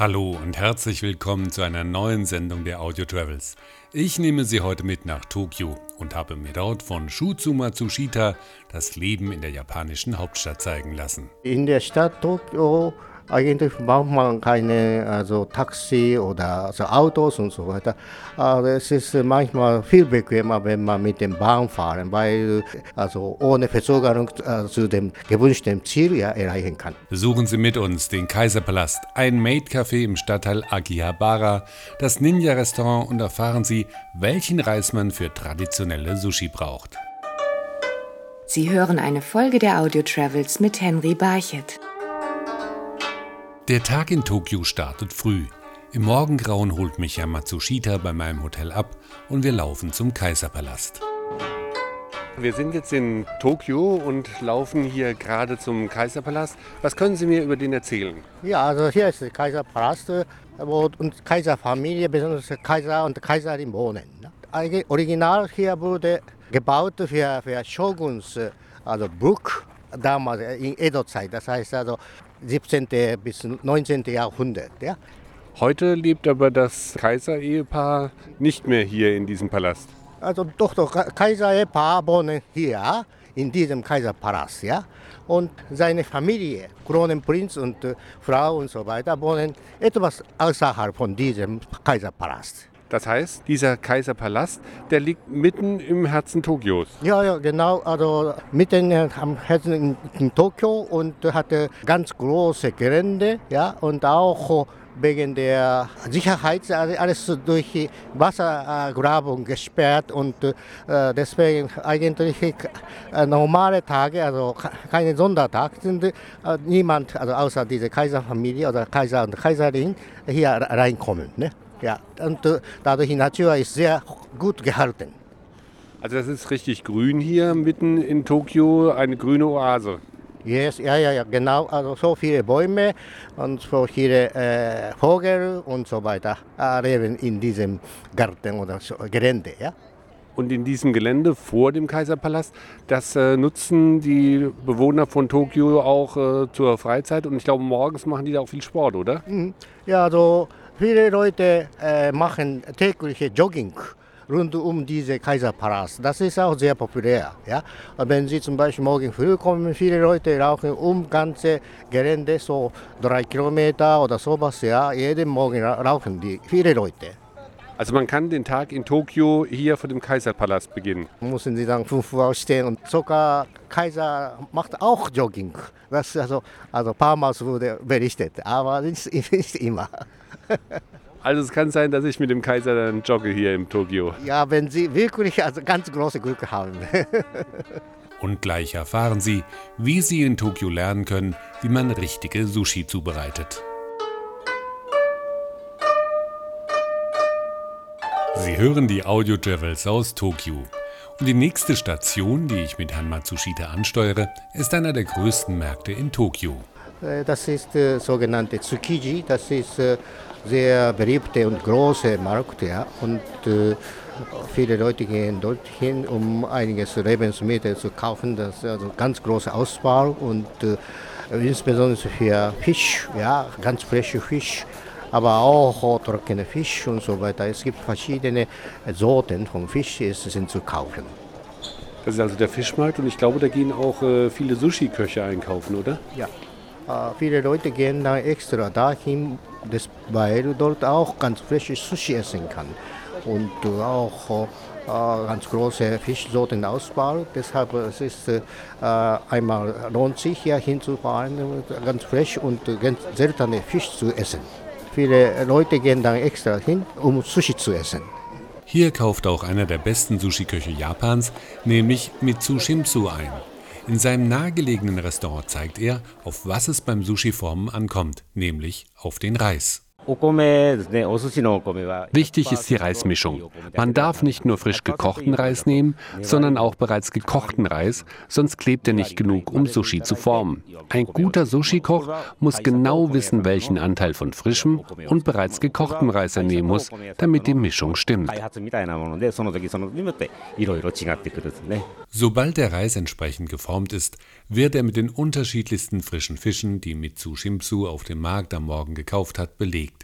Hallo und herzlich willkommen zu einer neuen Sendung der Audio Travels. Ich nehme Sie heute mit nach Tokio und habe mir dort von Shuzu Matsushita das Leben in der japanischen Hauptstadt zeigen lassen. In der Stadt Tokio eigentlich braucht man keine also Taxi oder also Autos und so weiter. Aber es ist manchmal viel bequemer, wenn man mit dem Bahn fahren, weil also ohne Verzögerung zu dem gewünschten Ziel ja, erreichen kann. Besuchen Sie mit uns den Kaiserpalast, ein Maid-Café im Stadtteil Akihabara, das Ninja-Restaurant und erfahren Sie, welchen Reis man für traditionelle Sushi braucht. Sie hören eine Folge der Audio Travels mit Henry Barchet. Der Tag in Tokio startet früh. Im Morgengrauen holt mich ja Matsushita bei meinem Hotel ab und wir laufen zum Kaiserpalast. Wir sind jetzt in Tokio und laufen hier gerade zum Kaiserpalast. Was können Sie mir über den erzählen? Ja, also hier ist der Kaiserpalast, wo und Kaiserfamilie, besonders Kaiser und Kaiserin wohnen. Eigentlich Original hier wurde gebaut für, für Shoguns, also Burg, damals in Edo-Zeit. Das heißt also 17. bis 19. Jahrhundert. Ja. Heute lebt aber das Kaiserehepaar nicht mehr hier in diesem Palast. Also doch, doch, Kaiserehepaar wohnen hier in diesem Kaiserpalast. Ja. Und seine Familie, Kronenprinz und äh, Frau und so weiter, wohnen etwas außerhalb von diesem Kaiserpalast. Das heißt, dieser Kaiserpalast, der liegt mitten im Herzen Tokios. Ja, ja, genau. Also mitten am Herzen in, Tokio und hat ganz große Gelände, ja, und auch wegen der Sicherheit alles durch Wassergrabung gesperrt und äh, deswegen eigentlich äh, normale Tage, also keine Sondertag, sind äh, niemand, also außer diese Kaiserfamilie oder Kaiser und Kaiserin hier reinkommen. Ne? Ja, und dadurch die Natur ist sehr gut gehalten. Also das ist richtig grün hier mitten in Tokio, eine grüne Oase. Yes, ja, ja, ja, genau. Also so viele Bäume und so viele äh, Vögel und so weiter äh, leben in diesem Garten oder so, Gelände. Ja? Und in diesem Gelände vor dem Kaiserpalast, das äh, nutzen die Bewohner von Tokio auch äh, zur Freizeit und ich glaube, morgens machen die da auch viel Sport, oder? Mhm. Ja, also viele Leute äh, machen tägliche Jogging rund um diese Kaiserpalast. Das ist auch sehr populär. Ja? Wenn Sie zum Beispiel morgen früh kommen, viele Leute laufen um ganze Gelände, so drei Kilometer oder sowas. Ja? Jeden Morgen laufen die, viele Leute. Also man kann den Tag in Tokio hier vor dem Kaiserpalast beginnen. Müssen Sie dann 5 Uhr aufstehen und sogar Kaiser macht auch Jogging. Das also, also ein paar Mal wurde berichtet, aber nicht, nicht immer. Also es kann sein, dass ich mit dem Kaiser dann jogge hier im Tokio. Ja, wenn Sie wirklich also ganz große Glück haben. Und gleich erfahren Sie, wie Sie in Tokio lernen können, wie man richtige Sushi zubereitet. Sie hören die Audio Travels aus Tokio. Und die nächste Station, die ich mit Herrn Matsushita ansteuere, ist einer der größten Märkte in Tokio. Das ist der sogenannte Tsukiji. Das ist äh, sehr beliebte und große Markt. Ja. Und äh, viele Leute gehen dorthin, um einiges Lebensmittel zu kaufen. Das ist also ganz große Auswahl und äh, insbesondere für Fisch, ja, ganz frische Fisch, aber auch trockene Fisch und so weiter. Es gibt verschiedene Sorten von Fisch, die sind zu kaufen. Das ist also der Fischmarkt und ich glaube, da gehen auch äh, viele Sushi-Köche einkaufen, oder? Ja. Äh, viele Leute gehen da extra dahin, das, weil dort auch ganz frisches Sushi essen kann und auch äh, ganz große Fischsorten Auswahl. Deshalb es ist äh, einmal lohnt sich hier hinzufahren, ganz frisch und ganz seltene Fisch zu essen. Viele Leute gehen dann extra hin, um Sushi zu essen. Hier kauft auch einer der besten Sushi-Köche Japans, nämlich Mitsu Shimsu ein. In seinem nahegelegenen Restaurant zeigt er, auf was es beim Sushi-Formen ankommt, nämlich auf den Reis. Wichtig ist die Reismischung. Man darf nicht nur frisch gekochten Reis nehmen, sondern auch bereits gekochten Reis, sonst klebt er nicht genug, um Sushi zu formen. Ein guter Sushi-Koch muss genau wissen, welchen Anteil von frischem und bereits gekochtem Reis er nehmen muss, damit die Mischung stimmt. Sobald der Reis entsprechend geformt ist, wird er mit den unterschiedlichsten frischen Fischen, die Mitsu Shimpsu auf dem Markt am Morgen gekauft hat, belegt.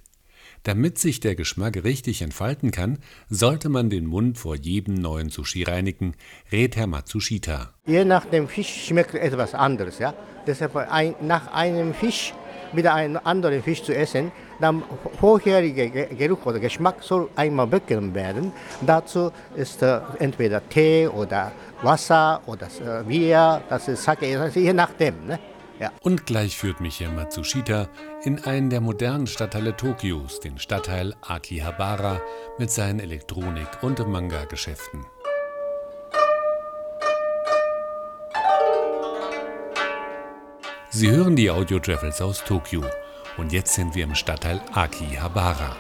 Damit sich der Geschmack richtig entfalten kann, sollte man den Mund vor jedem neuen Sushi reinigen, rät Herr Matsushita. Je nach dem Fisch schmeckt etwas anderes. Ja? Deshalb ein, nach einem Fisch wieder einen anderen Fisch zu essen, dann vorherige Geruch oder Geschmack soll einmal weggenommen werden. Dazu ist äh, entweder Tee oder Wasser oder äh, Bier, das ist Sake, je nachdem. Ne? Ja. Und gleich führt mich hier Matsushita in einen der modernen Stadtteile Tokios, den Stadtteil Akihabara mit seinen Elektronik- und Manga-Geschäften. Sie hören die Audio Travels aus Tokio und jetzt sind wir im Stadtteil Akihabara.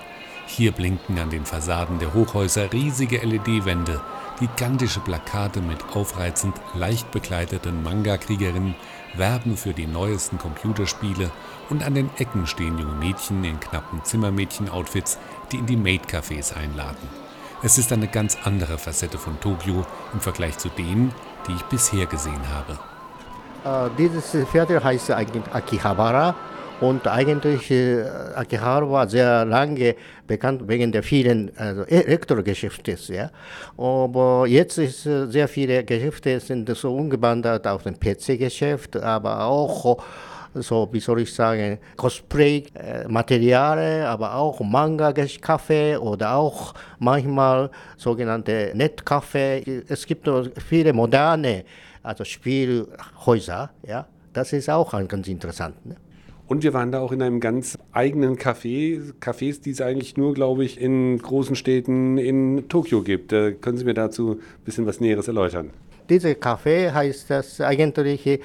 Hier blinken an den Fassaden der Hochhäuser riesige LED-Wände, gigantische Plakate mit aufreizend leicht bekleideten Manga-Kriegerinnen werben für die neuesten Computerspiele und an den Ecken stehen junge Mädchen in knappen Zimmermädchen-Outfits, die in die Maid-Cafés einladen. Es ist eine ganz andere Facette von Tokio im Vergleich zu denen, die ich bisher gesehen habe. Uh, dieses Viertel heißt eigentlich Akihabara und eigentlich äh, Akihara war sehr lange bekannt wegen der vielen also Elektrogeschäfte. Ja. Aber jetzt ist äh, sehr viele Geschäfte sind so umgewandert auf den PC-Geschäft, aber auch so, wie soll ich sagen, Cosplay-Materialien, aber auch Manga-Café oder auch manchmal sogenannte Net-Café. Es gibt viele moderne also Spielhäuser, ja. Das ist auch ganz interessant. Ne? Und wir waren da auch in einem ganz eigenen Café, Cafés, die es eigentlich nur, glaube ich, in großen Städten in Tokio gibt. Äh, können Sie mir dazu ein bisschen was Näheres erläutern? Dieses Café heißt das eigentlich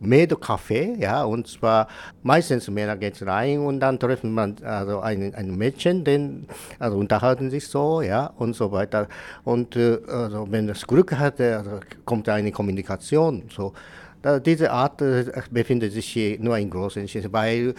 Mädel-Café, ja, und zwar meistens Männer gehen rein und dann treffen man also ein, ein Mädchen, den, also unterhalten sich so, ja, und so weiter. Und äh, also wenn das Glück hat, also kommt eine Kommunikation, so. Diese Art äh, befindet sich nur in großen Städten, weil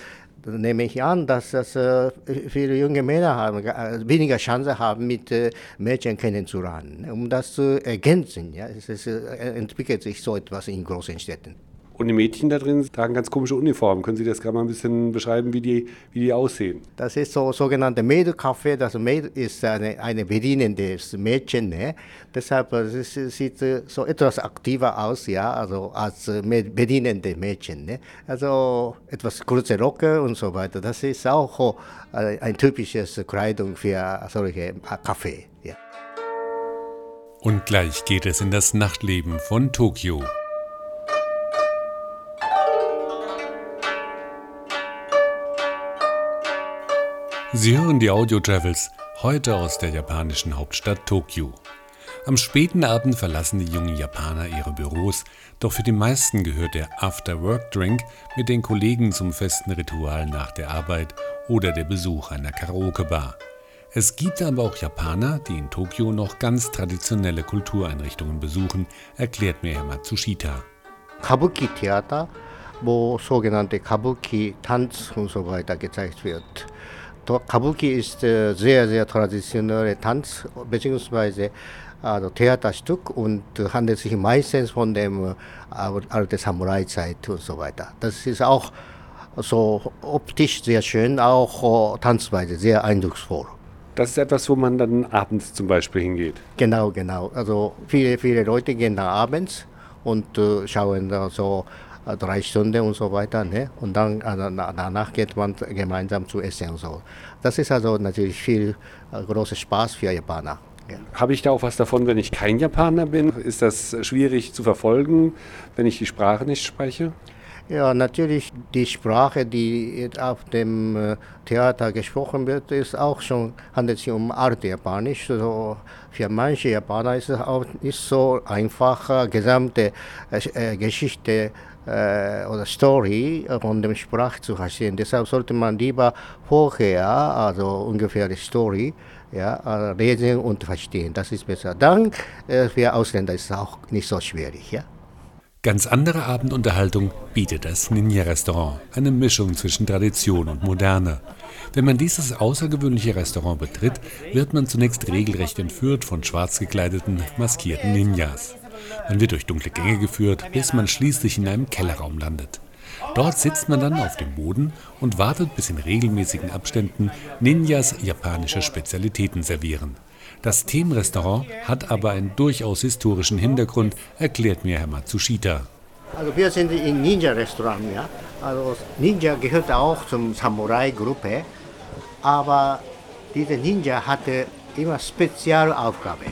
nehme ich an, dass das äh, viele junge Männer haben, äh, weniger Chance haben, mit Mädchen kennenzulernen. Um das zu ergänzen, ja, es entwickelt sich so etwas in großen Städten. Und die Mädchen da drin tragen ganz komische Uniformen. Können Sie das gerade mal ein bisschen beschreiben, wie die, wie die aussehen? Das ist so sogenannte Mädelcafé. Das Mädel ist eine, eine bedienendes Mädchen. Ne? Deshalb äh, es sieht äh, so etwas aktiver aus, ja, also als äh, bedienende Mädchen. Ne? Also etwas kurze Rocke und so weiter. Das ist auch ein typisches Kleidung für solche Café. Ja. Und gleich geht es in das Nachtleben von Tokio. Sie hören die Audio Travels heute aus der japanischen Hauptstadt Tokio. Am späten Abend verlassen die jungen Japaner ihre Büros, doch für die meisten gehört der After-Work-Drink mit den Kollegen zum festen Ritual nach der Arbeit oder der Besuch einer Karaoke-Bar. Es gibt aber auch Japaner, die in Tokio noch ganz traditionelle Kultureinrichtungen besuchen, erklärt mir Herr Matsushita. Kabuki-Theater, wo sogenannte Kabuki-Tanz und so weiter gezeigt wird. Kabuki ist äh, sehr, sehr traditionelle Tanz bzw. Also Theaterstück und handelt sich meistens von dem alten Samurai-Zeit und so weiter. Das ist auch so optisch sehr schön, auch Tanzweise sehr eindrucksvoll. Das ist etwas, wo man dann abends zum Beispiel hingeht. Genau, genau. Also viele, viele Leute gehen da abends und äh, schauen da so drei Stunden und so weiter. Ne? Und dann also danach geht man gemeinsam zu essen und so. Das ist also natürlich viel äh, großer Spaß für Japaner. Ja. Habe ich da auch was davon, wenn ich kein Japaner bin? Ist das schwierig zu verfolgen, wenn ich die Sprache nicht spreche? Ja, natürlich die Sprache, die auf dem äh, Theater gesprochen wird, ist auch schon, handelt sich um alte Japanisch. Also für manche Japaner ist es auch nicht so einfach, gesamte äh, Geschichte äh, oder Story von dem Sprach zu verstehen. Deshalb sollte man lieber vorher, also ungefähr die Story, ja, lesen und verstehen. Das ist besser. Dann für Ausländer ist es auch nicht so schwierig. Ja. Ganz andere Abendunterhaltung bietet das Ninja-Restaurant, eine Mischung zwischen Tradition und Moderne. Wenn man dieses außergewöhnliche Restaurant betritt, wird man zunächst regelrecht entführt von schwarz gekleideten, maskierten Ninjas. Man wird durch dunkle Gänge geführt, bis man schließlich in einem Kellerraum landet. Dort sitzt man dann auf dem Boden und wartet, bis in regelmäßigen Abständen Ninjas japanische Spezialitäten servieren. Das Themenrestaurant hat aber einen durchaus historischen Hintergrund, erklärt mir Herr Matsushita. Also wir sind im Ninja-Restaurant, ja. Also Ninja gehört auch zum Samurai-Gruppe, aber diese Ninja hatte immer Spezialaufgabe.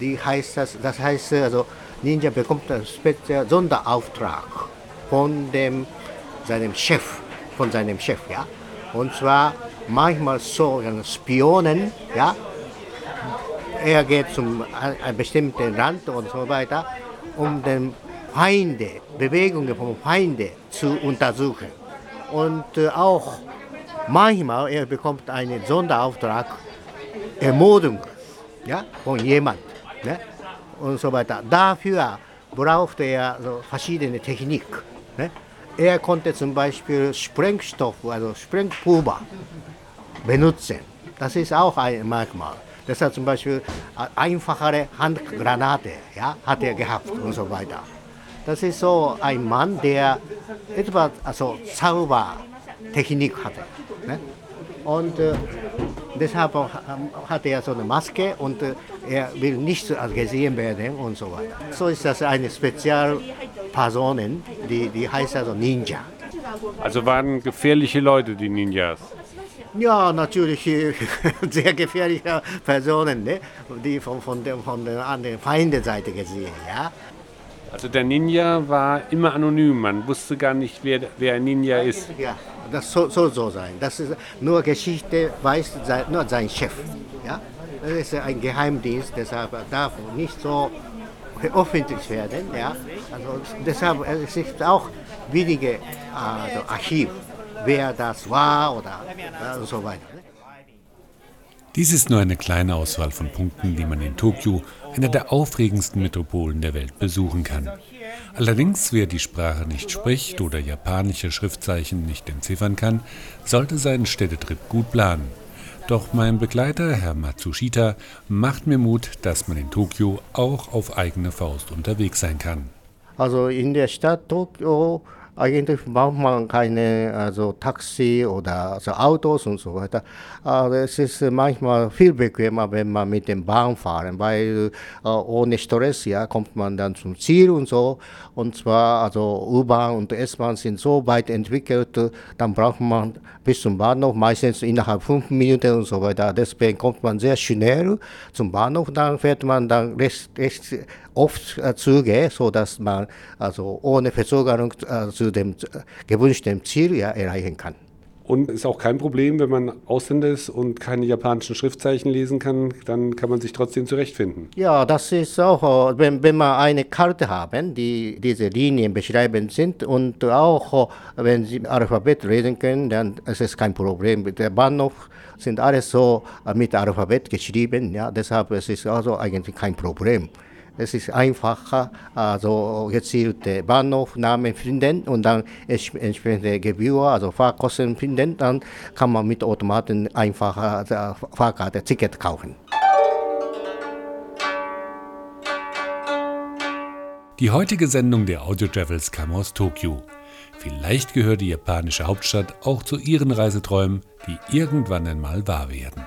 Die heißt das, das heißt also Ninja bekommt einen speziellen Sonderauftrag von dem, seinem Chef, von seinem Chef, ja. Und zwar manchmal so Spionen, ja, er geht zum einem bestimmten Land und so weiter, um den Feinde, Bewegungen von Feinde zu untersuchen. Und äh, auch manchmal er bekommt einen Sonderauftrag, Ermordung ja, von jemand ne, und so weiter. Dafür braucht er so verschiedene Technik. Ne. Er konnte zum Beispiel Sprengstoff, also Sprengpulver benutzen. Das ist auch ein Merkmal. Deshalb zum Beispiel äh, einfachere Handgranate ja, hat er gehabt und so weiter. Das ist so ein Mann, der etwas also Zaubertechnik hatte. Ne? Und äh, deshalb hat er so eine Maske und äh, er will nicht gesehen werden und so weiter. So ist das eine Spezialperson, die, die heißt also Ninja. Also waren gefährliche Leute die Ninjas? Ja, natürlich sehr gefährliche Personen, ne? die von, von, der, von der anderen Feindeseite gesehen. Ja? Also der Ninja war immer anonym, man wusste gar nicht, wer, wer ein Ninja ist. Ja, das soll, soll so sein. Das ist nur Geschichte, weiß nur sein Chef. Ja? Das ist ein Geheimdienst, deshalb darf nicht so öffentlich werden. Ja? Also deshalb es ist auch wenige also Archiv wer das war oder und so weiter. Dies ist nur eine kleine Auswahl von Punkten, die man in Tokio, einer der aufregendsten Metropolen der Welt, besuchen kann. Allerdings, wer die Sprache nicht spricht oder japanische Schriftzeichen nicht entziffern kann, sollte seinen Städtetrip gut planen. Doch mein Begleiter, Herr Matsushita, macht mir Mut, dass man in Tokio auch auf eigene Faust unterwegs sein kann. Also in der Stadt Tokio eigentlich braucht man keine also Taxi oder also Autos und so weiter. Aber es ist manchmal viel bequemer, wenn man mit dem Bahn fahren, weil äh, ohne Stress ja, kommt man dann zum Ziel und so. Und zwar also U-Bahn und S-Bahn sind so weit entwickelt, dann braucht man bis zum Bahnhof meistens innerhalb fünf Minuten und so weiter. Deswegen kommt man sehr schnell zum Bahnhof, dann fährt man dann recht, recht oft äh, Züge, so dass man also ohne Verzögerung äh, zu dem gewünschten Ziel ja, erreichen kann. Und ist auch kein Problem, wenn man Ausländer ist und keine japanischen Schriftzeichen lesen kann, dann kann man sich trotzdem zurechtfinden. Ja, das ist auch, äh, wenn, wenn wir eine Karte haben, die diese Linien beschreiben sind und auch wenn Sie Alphabet lesen können, dann ist es kein Problem. Der Bahnhof sind alles so mit Alphabet geschrieben, ja, deshalb ist es also eigentlich kein Problem. Es ist einfacher, also gezielte Bahnhofnamen finden und dann entsprechende Gebühr, also Fahrkosten finden, dann kann man mit Automaten einfacher Fahrkarte, Ticket kaufen. Die heutige Sendung der Audio Travels kam aus Tokio. Vielleicht gehört die japanische Hauptstadt auch zu Ihren Reiseträumen, die irgendwann einmal wahr werden.